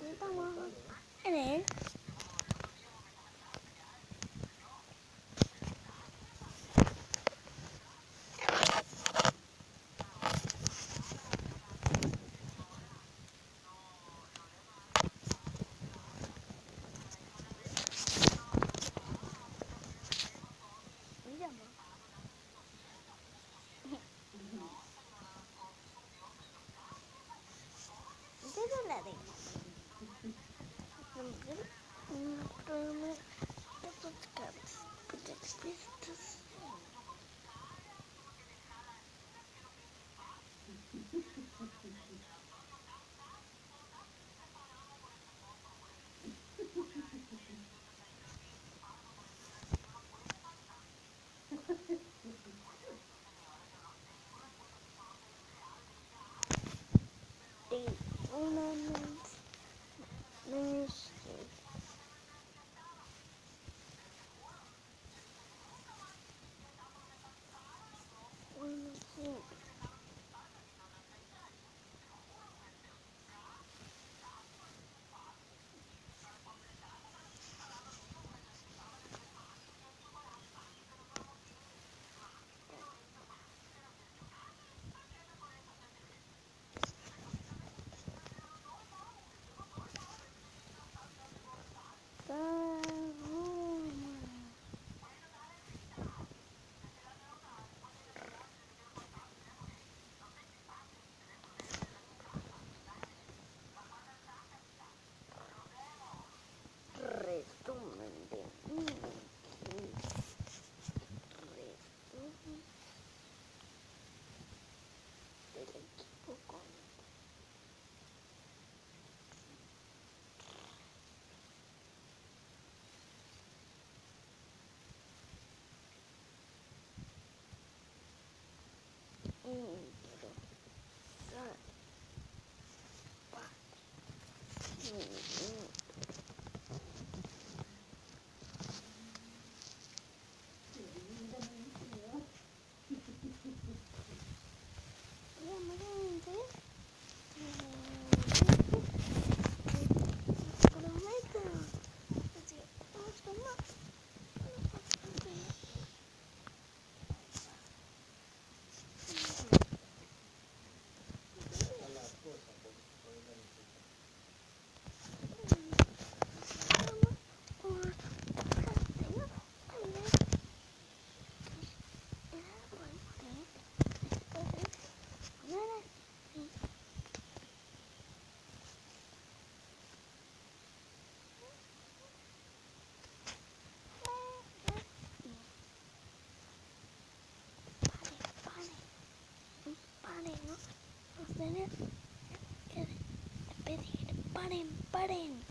知道吗？哎 Ornaments ministry. Ornament. ¿No? Ustedes, eh, pedir, paren, paren.